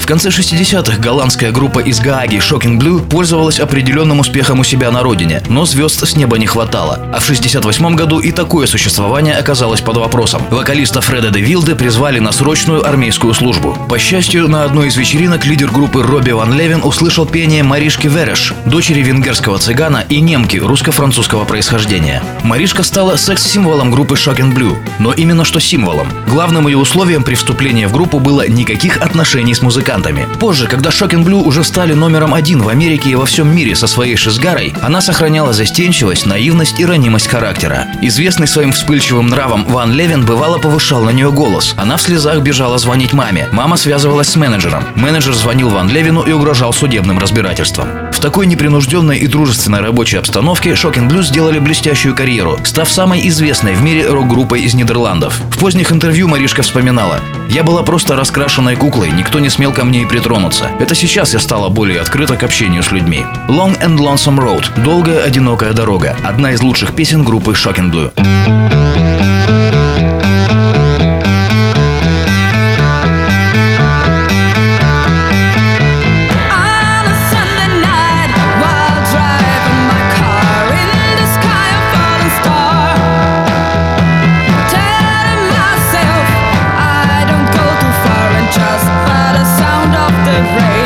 В конце 60-х голландская группа из Гааги Shocking Blue пользовалась определенным успехом у себя на родине, но звезд с неба не хватало. А в 68 году и такое существование оказалось под вопросом. Вокалиста Фреда де Вилде призвали на срочную армейскую службу. По счастью, на одной из вечеринок лидер группы Робби Ван Левин услышал пение Маришки Вереш, дочери венгерского цыгана и немки русско-французского происхождения. Маришка стала секс-символом группы Shocking Blue, но именно что символом. Главным ее условием при вступлении в группу было никаких отношений с музыкантом музыкантами. Позже, когда Shocking Blue уже стали номером один в Америке и во всем мире со своей шизгарой, она сохраняла застенчивость, наивность и ранимость характера. Известный своим вспыльчивым нравом Ван Левин бывало повышал на нее голос. Она в слезах бежала звонить маме. Мама связывалась с менеджером. Менеджер звонил Ван Левину и угрожал судебным разбирательством. В такой непринужденной и дружественной рабочей обстановке Shocking Blue сделали блестящую карьеру, став самой известной в мире рок-группой из Нидерландов. В поздних интервью Маришка вспоминала «Я была просто раскрашенной куклой, никто не смел ко мне и притронуться. Это сейчас я стала более открыта к общению с людьми. Long and Lonesome Road – долгая одинокая дорога. Одна из лучших песен группы and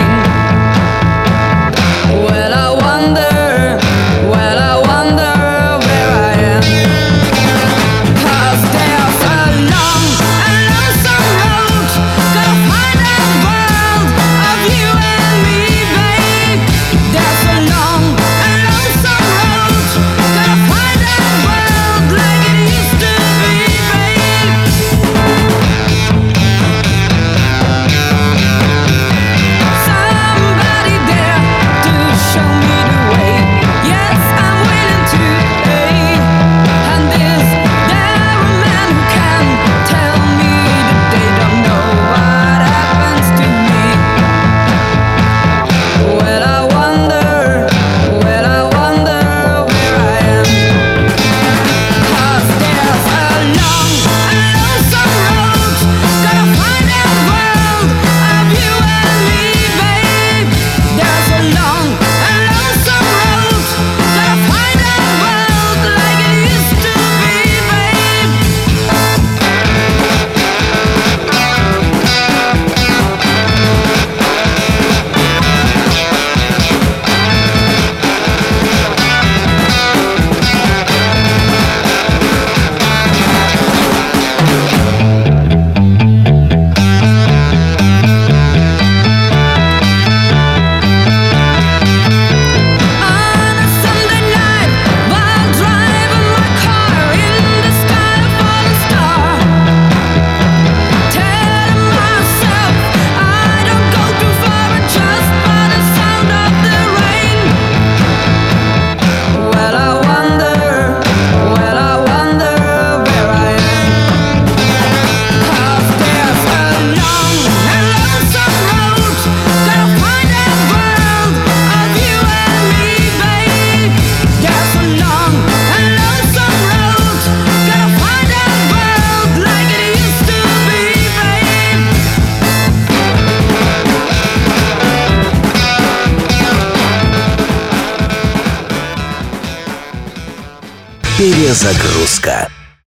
Перезагрузка.